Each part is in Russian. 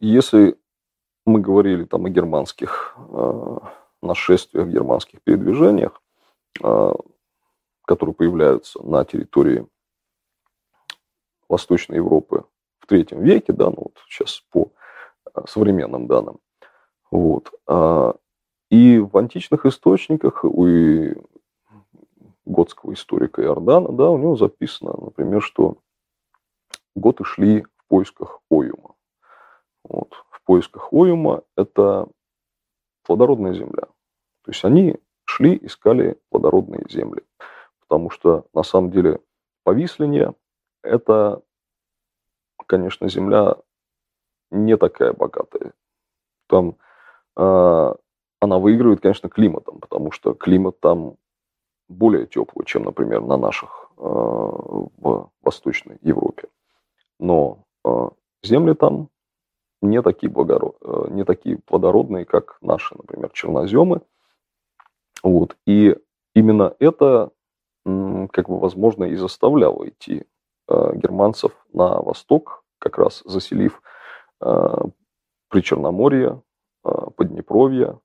если мы говорили там о германских э, нашествиях, германских передвижениях, э, которые появляются на территории Восточной Европы в третьем веке, да, ну вот сейчас по э, современным данным, вот, э, и в античных источниках у готского историка Иордана, да, у него записано, например, что готы шли в поисках Оюма. Вот. В поисках Оюма это плодородная земля. То есть они шли, искали плодородные земли. Потому что на самом деле повисление – это, конечно, земля не такая богатая. Там э, она выигрывает, конечно, климатом, потому что климат там более теплый, чем, например, на наших э, в Восточной Европе. Но э, земли там не такие, благород, э, не такие плодородные, как наши, например, черноземы. Вот. И именно это, как бы, возможно, и заставляло идти германцев на восток, как раз заселив при Черноморье, Поднепровье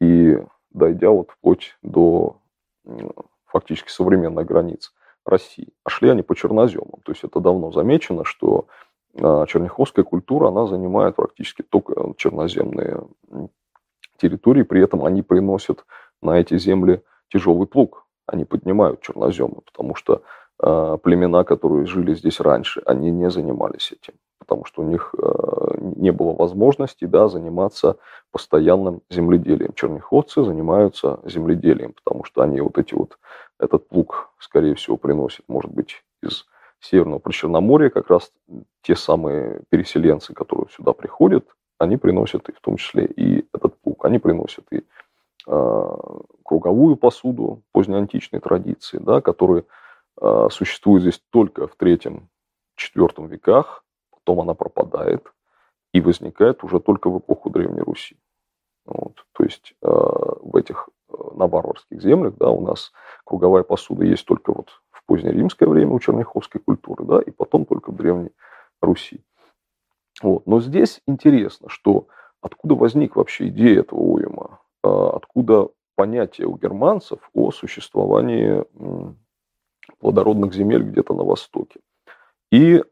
и дойдя вот вплоть до фактически современных границ России. А шли они по черноземам. То есть это давно замечено, что черняховская культура, она занимает практически только черноземные территории, при этом они приносят на эти земли тяжелый плуг, они поднимают черноземы, потому что э, племена, которые жили здесь раньше, они не занимались этим. Потому что у них э, не было возможности да, заниматься постоянным земледелием. Черняховцы занимаются земледелием, потому что они вот эти вот, этот плуг, скорее всего, приносят, может быть, из Северного Причерноморья, как раз те самые переселенцы, которые сюда приходят, они приносят и в том числе и этот плуг, они приносят и э, круговую посуду позднеантичной традиции, да, которые э, существуют здесь только в третьем-четвертом веках, потом она пропадает и возникает уже только в эпоху Древней Руси. Вот. То есть э, в этих на варварских землях, да, у нас круговая посуда есть только вот позднеримское время у черняховской культуры, да, и потом только в Древней Руси. Вот. Но здесь интересно, что откуда возник вообще идея этого уема, э, откуда понятие у германцев о существовании плодородных земель где-то на Востоке. И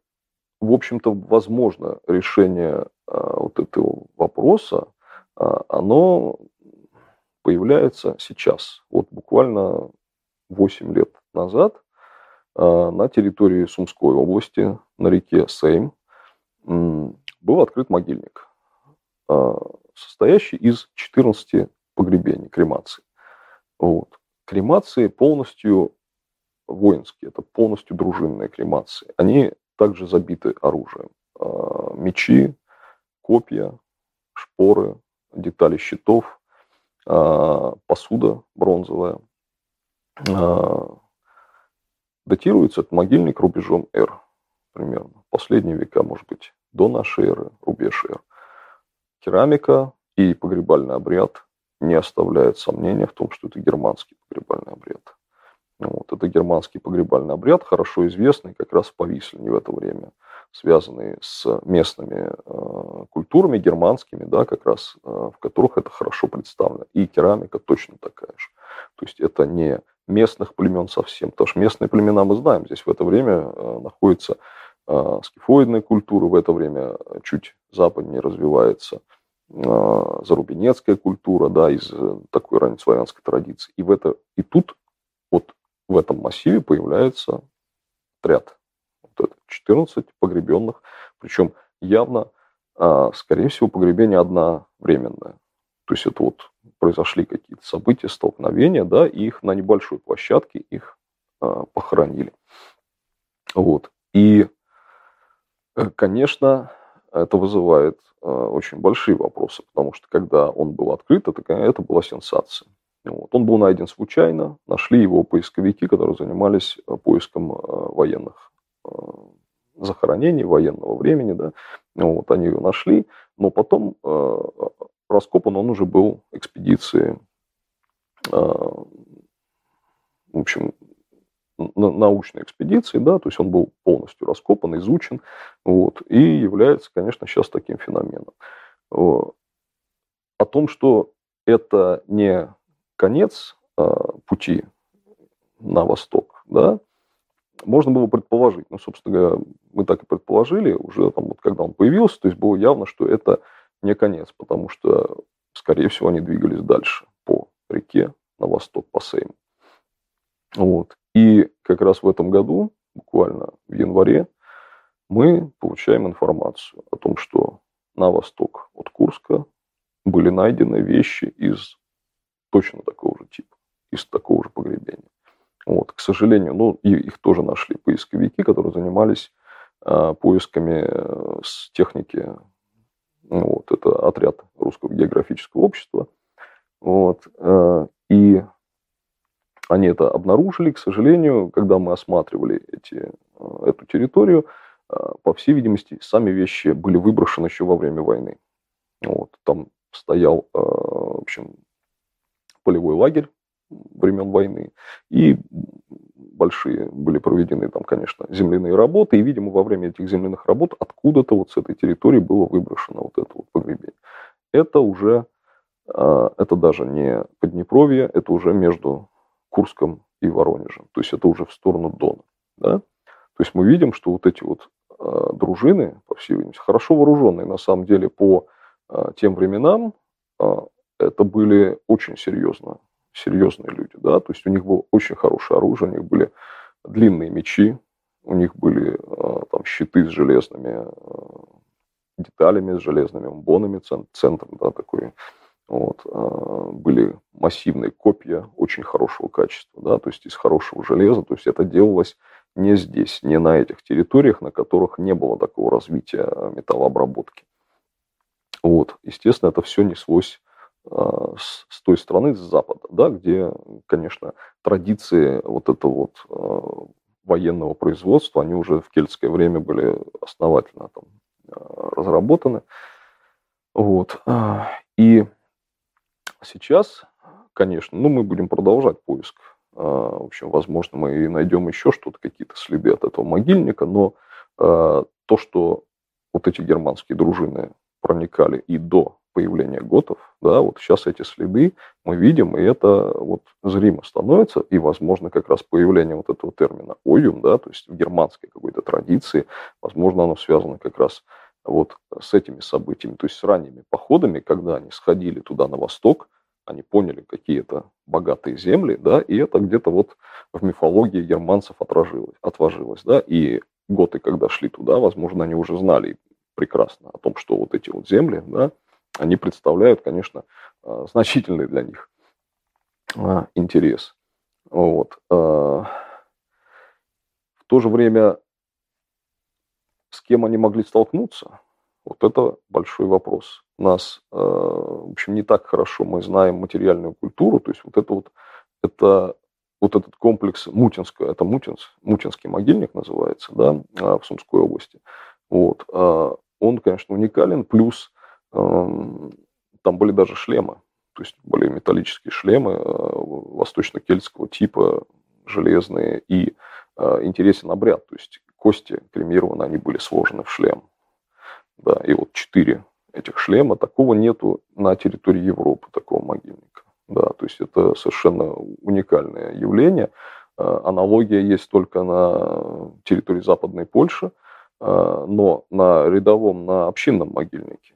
в общем-то, возможно решение а, вот этого вопроса, а, оно появляется сейчас. Вот буквально 8 лет назад а, на территории Сумской области на реке Сейм был открыт могильник, состоящий из 14 погребений, кремаций. Вот. Кремации полностью воинские, это полностью дружинные кремации. Они также забиты оружием. А, мечи, копья, шпоры, детали щитов, посуда бронзовая. Датируется этот могильник рубежом R примерно. Последние века, может быть, до нашей эры, рубеж R. Керамика и погребальный обряд не оставляют сомнения в том, что это германский погребальный обряд. Вот. Это германский погребальный обряд, хорошо известный как раз в Повислине в это время, связанный с местными э, культурами германскими, да, как раз э, в которых это хорошо представлено. И керамика точно такая же. То есть это не местных племен совсем, потому что местные племена мы знаем, здесь в это время э, находится э, скифоидная культура, в это время чуть западнее развивается э, зарубинецкая культура, да, из э, такой раннеславянской традиции. И, в это, и тут вот в этом массиве появляется отряд. Вот это 14 погребенных, причем явно, скорее всего, погребение одновременное. То есть это вот произошли какие-то события, столкновения, да, и их на небольшой площадке их а, похоронили. Вот. И, э, конечно, это вызывает а, очень большие вопросы, потому что когда он был открыт, это, это была сенсация. Вот. Он был найден случайно, нашли его поисковики, которые занимались э, поиском э, военных э, захоронений военного времени, да, вот, они его нашли, но потом э, раскопан он уже был экспедиции, э, в общем, научной экспедиции, да, то есть он был полностью раскопан, изучен, вот, и является, конечно, сейчас таким феноменом. О том, что это не конец а, пути на восток, да, можно было предположить. Ну, собственно говоря, мы так и предположили уже, там, вот, когда он появился, то есть было явно, что это не конец, потому что, скорее всего, они двигались дальше по реке на восток, по Сейму. Вот. И как раз в этом году, буквально в январе, мы получаем информацию о том, что на восток от Курска были найдены вещи из точно такого же типа, из такого же погребения. Вот, к сожалению, ну, и их тоже нашли поисковики, которые занимались э, поисками с техники. Ну, вот, это отряд Русского географического общества. Вот, э, и они это обнаружили, к сожалению, когда мы осматривали эти, э, эту территорию, э, по всей видимости, сами вещи были выброшены еще во время войны. Вот, там стоял, в общем, полевой лагерь времен войны, и большие были проведены там, конечно, земляные работы, и, видимо, во время этих земляных работ откуда-то вот с этой территории было выброшено вот это вот погребение. Это уже, это даже не Поднепровье, это уже между Курском и Воронежем. То есть это уже в сторону Дона. Да? То есть мы видим, что вот эти вот э, дружины, по всей видимости, хорошо вооруженные, на самом деле, по э, тем временам, это были очень серьезно, серьезные люди. Да? То есть у них было очень хорошее оружие, у них были длинные мечи, у них были э, там щиты с железными э, деталями, с железными бонами, центр, да, такой вот, а, были массивные копья очень хорошего качества, да, то есть из хорошего железа. То есть это делалось не здесь, не на этих территориях, на которых не было такого развития металлообработки. Вот, естественно, это все неслось с, с той стороны, с запада, да, где, конечно, традиции вот этого вот а, военного производства, они уже в кельтское время были основательно там разработаны. Вот. И сейчас, конечно, ну, мы будем продолжать поиск. А, в общем, возможно, мы и найдем еще что-то, какие-то следы от этого могильника, но а, то, что вот эти германские дружины проникали и до появления готов, да, вот сейчас эти следы мы видим, и это вот зримо становится, и, возможно, как раз появление вот этого термина «оюм», да, то есть в германской какой-то традиции, возможно, оно связано как раз вот с этими событиями, то есть с ранними походами, когда они сходили туда на восток, они поняли какие-то богатые земли, да, и это где-то вот в мифологии германцев отражилось, отложилось, да, и готы, когда шли туда, возможно, они уже знали прекрасно о том, что вот эти вот земли, да, они представляют, конечно, а, значительный для них а, интерес. Вот. А, в то же время с кем они могли столкнуться, вот это большой вопрос. У нас, э, в общем, не так хорошо мы знаем материальную культуру, то есть вот это вот, это вот этот комплекс Мутинского, это Мутинс, Мутинский могильник называется, да, в Сумской области. Вот. Он, конечно, уникален, плюс там были даже шлемы, то есть были металлические шлемы э, восточно-кельтского типа, железные, и э, интересен обряд, то есть кости кремированы, они были сложены в шлем. Да, и вот четыре этих шлема, такого нету на территории Европы, такого могильника. Да, то есть это совершенно уникальное явление. Аналогия есть только на территории Западной Польши, но на рядовом, на общинном могильнике.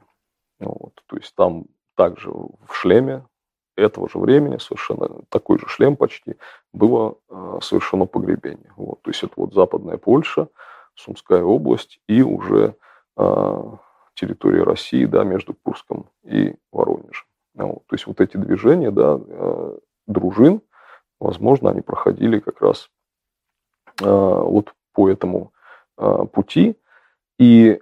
Вот, то есть там также в шлеме этого же времени, совершенно такой же шлем почти, было э, совершено погребение. Вот, то есть это вот Западная Польша, Сумская область и уже э, территория России, да, между Курском и Воронежем. Вот, то есть вот эти движения, да, э, дружин, возможно, они проходили как раз вот по этому пути. И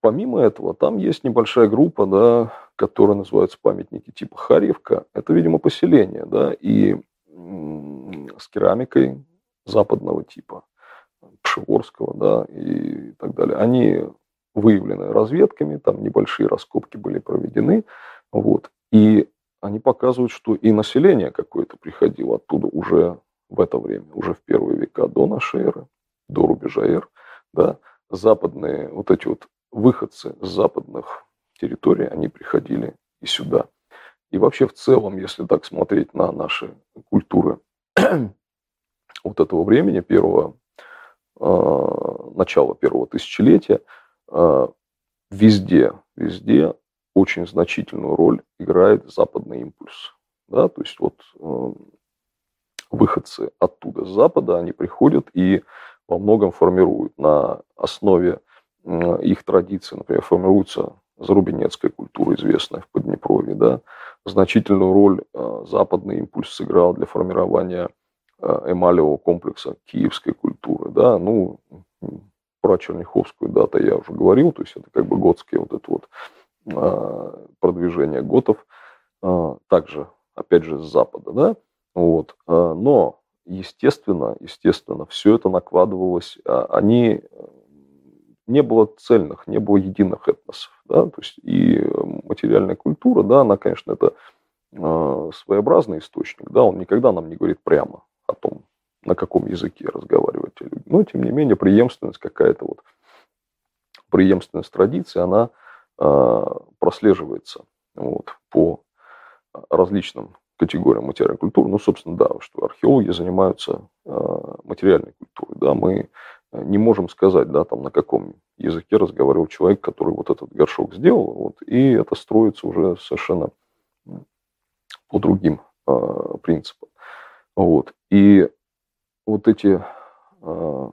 помимо этого, там есть небольшая группа, да, которые называются памятники типа Харьевка, это, видимо, поселение, да, и с керамикой западного типа, Пшеворского, да, и так далее. Они выявлены разведками, там небольшие раскопки были проведены, вот, и они показывают, что и население какое-то приходило оттуда уже в это время, уже в первые века до нашей эры, до рубежа эр, да, западные вот эти вот выходцы с западных территорий, они приходили и сюда. И вообще в целом, если так смотреть на наши культуры вот этого времени, первого, э, начала первого тысячелетия, э, везде, везде очень значительную роль играет западный импульс. Да? То есть вот э, выходцы оттуда, с Запада, они приходят и во многом формируют на основе их традиций, например, формируется зарубинецкая культура, известная в Поднепровье, да, значительную роль э, западный импульс сыграл для формирования э, эмалевого комплекса киевской культуры, да, ну, про Черняховскую дату я уже говорил, то есть это как бы готское вот это вот э, продвижение готов, также, опять же, с запада, да, вот, но, естественно, естественно, все это накладывалось, они не было цельных, не было единых этносов. Да? То есть и материальная культура, да, она, конечно, это э, своеобразный источник, да, он никогда нам не говорит прямо о том, на каком языке разговаривать люди. Но, тем не менее, преемственность какая-то вот, преемственность традиции, она э, прослеживается вот, по различным категориям материальной культуры. Ну, собственно, да, что археологи занимаются э, материальной культурой. Да, мы не можем сказать, да, там, на каком языке разговаривал человек, который вот этот горшок сделал, вот, и это строится уже совершенно по другим э, принципам. Вот. И вот эти, э,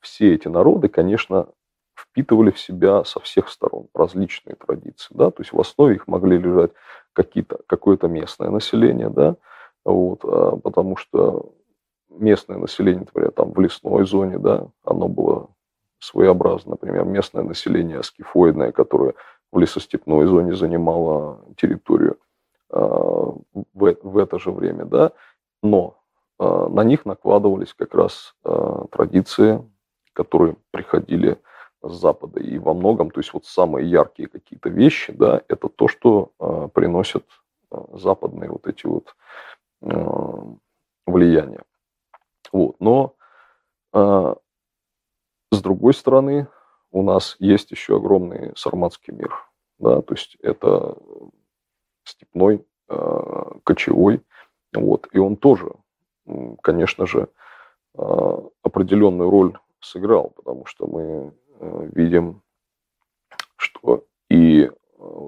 все эти народы, конечно, впитывали в себя со всех сторон различные традиции, да, то есть в основе их могли лежать какие-то, какое-то местное население, да, вот, потому что местное население, например, там в лесной зоне, да, оно было своеобразно. Например, местное население скифоидное, которое в лесостепной зоне занимало территорию э, в, в это же время, да, но э, на них накладывались как раз э, традиции, которые приходили с Запада. И во многом, то есть вот самые яркие какие-то вещи, да, это то, что э, приносят западные вот эти вот э, влияния. Вот. Но э, с другой стороны, у нас есть еще огромный сарматский мир. Да, то есть это степной, э, кочевой. Вот, и он тоже, конечно же, э, определенную роль сыграл, потому что мы э, видим, что и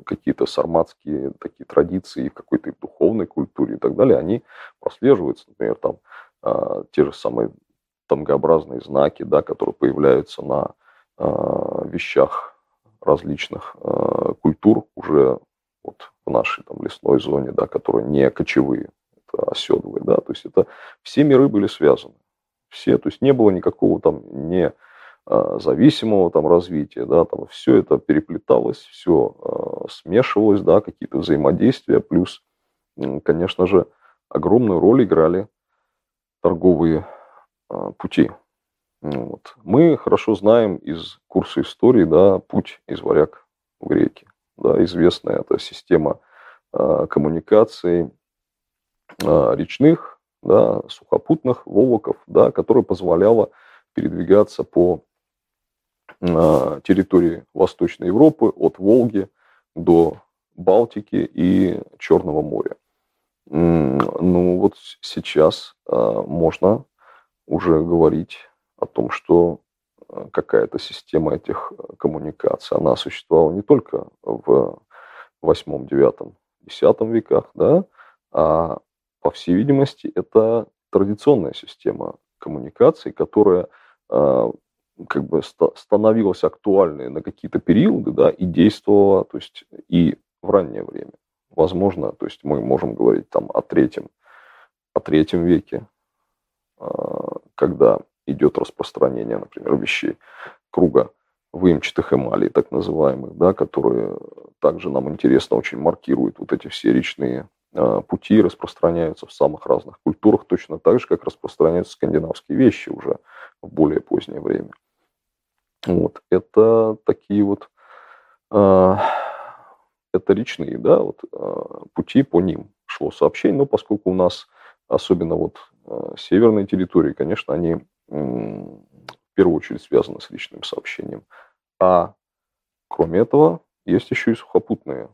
какие-то сарматские такие традиции в какой-то духовной культуре и так далее, они прослеживаются. Например, там а, те же самые тамгообразные знаки, да, которые появляются на а, вещах различных а, культур уже вот в нашей там лесной зоне, да, которые не кочевые, это оседлые, да, то есть это все миры были связаны, все, то есть не было никакого там не зависимого там развития, да, там все это переплеталось, все смешивалось, да, какие-то взаимодействия, плюс, конечно же, огромную роль играли торговые а, пути. Вот. Мы хорошо знаем из курса истории да, путь из варяг в греки. Да, известная эта система э, коммуникаций э, речных, да, сухопутных, волоков, да, которая позволяла передвигаться по территории Восточной Европы от Волги до Балтики и Черного моря. Ну вот сейчас а, можно уже говорить о том, что а, какая-то система этих а, коммуникаций, она существовала не только в 8, 9, 10 веках, да, а по всей видимости это традиционная система коммуникаций, которая как бы становилась актуальной на какие-то периоды, да, и действовала, то есть и в раннее время возможно, то есть мы можем говорить там о третьем, о третьем веке, а, когда идет распространение, например, вещей круга выемчатых эмалей, так называемых, да, которые также нам интересно очень маркируют вот эти все речные а, пути, распространяются в самых разных культурах, точно так же, как распространяются скандинавские вещи уже в более позднее время. Вот. Это такие вот э, это речные, да, вот, а, пути по ним шло сообщение, но поскольку у нас особенно вот северные территории, конечно, они в первую очередь связаны с личным сообщением. А кроме этого, есть еще и сухопутные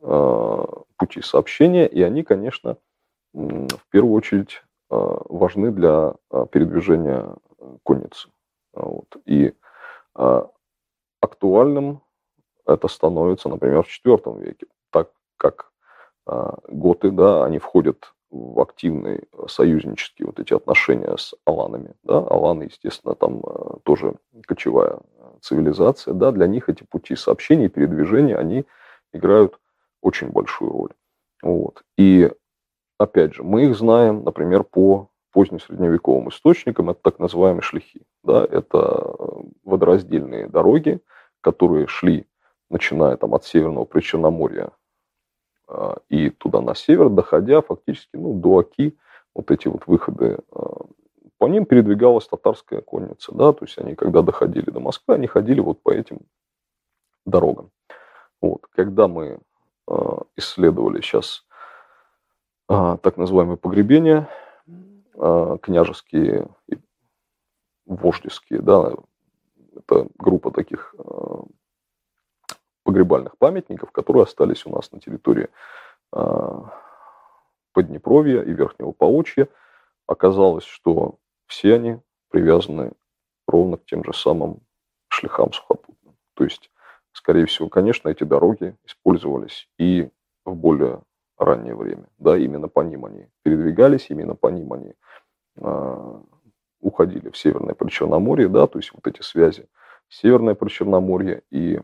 пути сообщения, и они, конечно, в первую очередь важны для передвижения конницы. Вот. И актуальным это становится, например, в IV веке, так как готы, да, они входят в активные союзнические вот эти отношения с аланами. Да? Аланы, естественно, там э, тоже кочевая цивилизация. Да? Для них эти пути сообщения и передвижения, они играют очень большую роль. Вот. И, опять же, мы их знаем, например, по позднесредневековым источникам, это так называемые шлихи. Да? Это водораздельные дороги, которые шли, начиная там, от Северного Причерноморья а, и туда на север, доходя фактически ну, до Оки, вот эти вот выходы, а, по ним передвигалась татарская конница, да, то есть они, когда доходили до Москвы, они ходили вот по этим дорогам. Вот. Когда мы а, исследовали сейчас так называемые погребения, княжеские и вождеские, да, это группа таких погребальных памятников, которые остались у нас на территории а, Поднепровья и Верхнего Паучья. Оказалось, что все они привязаны ровно к тем же самым шлихам сухопутным. То есть, скорее всего, конечно, эти дороги использовались и в более раннее время. Да, именно по ним они передвигались, именно по ним они э, уходили в Северное Причерноморье, да, то есть вот эти связи Северное Причерноморье и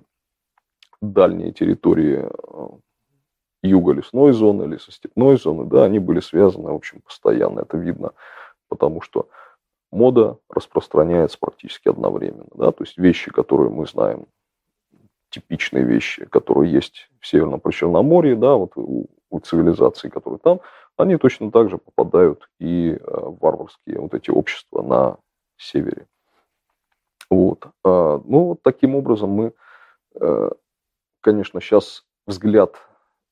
дальние территории э, юга лесной зоны, лесостепной зоны, да, они были связаны, в общем, постоянно. Это видно, потому что мода распространяется практически одновременно. Да? То есть вещи, которые мы знаем, типичные вещи, которые есть в Северном Причерноморье, да, вот у, у цивилизаций, которые там, они точно так же попадают и э, в варварские вот эти общества на севере. Вот. А, ну, вот таким образом мы э, конечно, сейчас взгляд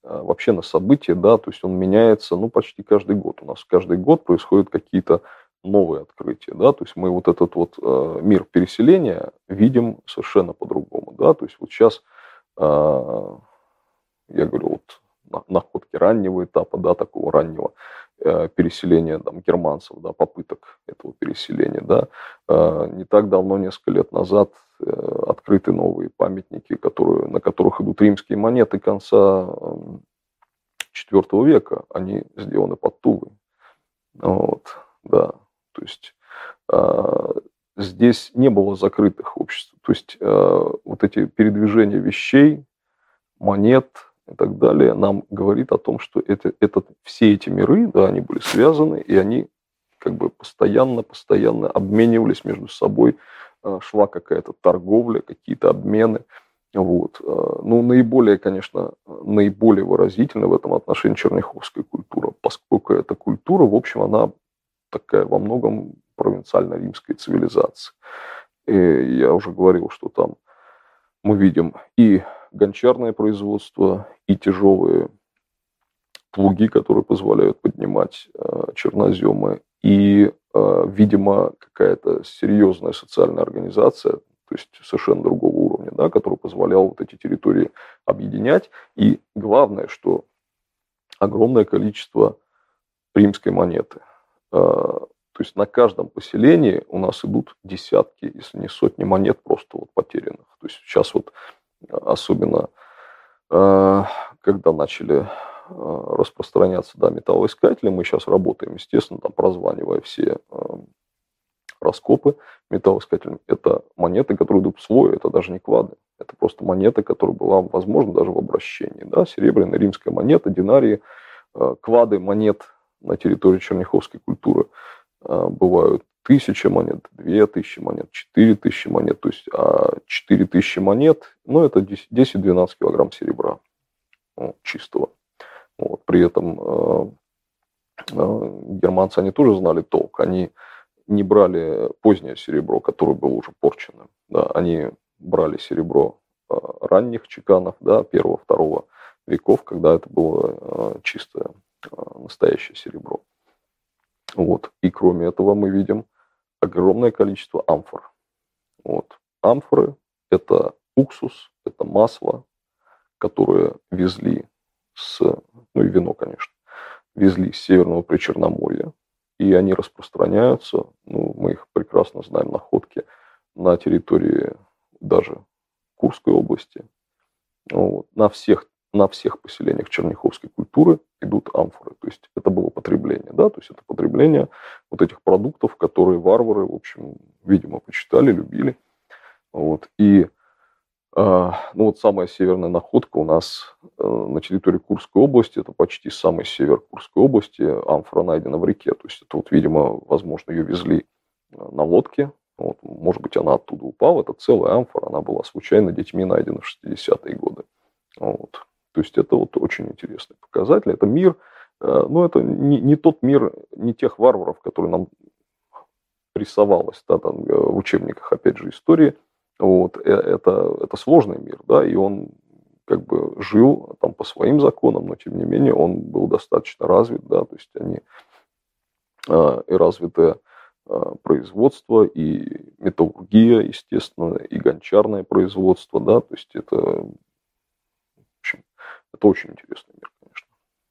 э, вообще на события, да, то есть он меняется, ну, почти каждый год. У нас каждый год происходят какие-то новые открытия, да, то есть мы вот этот вот э, мир переселения видим совершенно по-другому, да, то есть вот сейчас, э, я говорю, вот находки раннего этапа, да, такого раннего переселения там, германцев, да, попыток этого переселения, да, э, не так давно, несколько лет назад Э, открыты новые памятники, которые, на которых идут римские монеты конца IV эм, века. Они сделаны под Тулой. Вот, да. То есть э, здесь не было закрытых обществ. То есть э, вот эти передвижения вещей, монет и так далее нам говорит о том, что это, это, все эти миры, да, они были связаны, и они как бы постоянно, постоянно обменивались между собой Э, шла какая-то торговля, какие-то обмены. Вот. Э, ну, наиболее, конечно, наиболее выразительна в этом отношении черняховская культура, поскольку эта культура, в общем, она такая во многом провинциально-римской цивилизации. И я уже говорил, что там мы видим и гончарное производство, и тяжелые плуги, которые позволяют поднимать э, черноземы, и Э, видимо, какая-то серьезная социальная организация, то есть совершенно другого уровня, да, которая позволяла вот эти территории объединять. И главное, что огромное количество римской монеты. Э, то есть на каждом поселении у нас идут десятки, если не сотни монет просто вот потерянных. То есть сейчас вот особенно, э, когда начали Э, распространяться да, металлоискатели. Мы сейчас работаем, естественно, там прозванивая все э, раскопы металлоискателем. Это монеты, которые идут в слой, это даже не клады. Это просто монета, которая была, возможно, даже в обращении. Да? Серебряная римская монета, динарии, э, клады монет на территории черняховской культуры бывают тысяча монет, две тысячи монет, четыре тысячи монет. То есть а четыре тысячи монет, ну, это 10-12 килограмм серебра ну, чистого. Вот, при этом э, э, германцы, они тоже знали толк. Они не брали позднее серебро, которое было уже порчено. Да, они брали серебро э, ранних чеканов, да, первого, второго веков, когда это было чистое, настоящее серебро. Вот. И кроме этого мы видим огромное количество амфор. Вот. Амфоры – это уксус, это масло, которое везли с, ну и вино, конечно, везли с Северного Причерноморья, и они распространяются, ну, мы их прекрасно знаем, находки на территории даже Курской области, вот, на всех на всех поселениях черняховской культуры идут амфоры. То есть это было потребление, да, то есть это потребление вот этих продуктов, которые варвары, в общем, видимо, почитали, любили. Вот. И э, ну вот самая северная находка у нас э, на территории Курской области, это почти самый север Курской области, амфора найдена в реке. То есть это вот, видимо, возможно, ее везли э, на лодке, вот, может быть, она оттуда упала, это целая амфора, она была случайно детьми найдена в 60-е годы. Вот. То есть это вот очень интересный показатель. Это мир, э, ну это не, не тот мир, не тех варваров, которые нам рисовалось да, там, э, в учебниках, опять же, истории. Вот, э, это, это сложный мир, да, и он как бы жил там по своим законам, но тем не менее он был достаточно развит, да, то есть они и развитое производство, и металлургия, естественно, и гончарное производство, да, то есть это это очень интересный мир, конечно.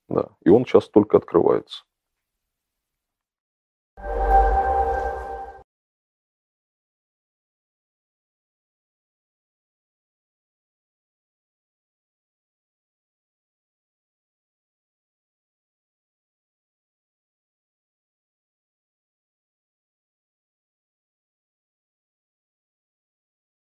Да. И он сейчас только открывается.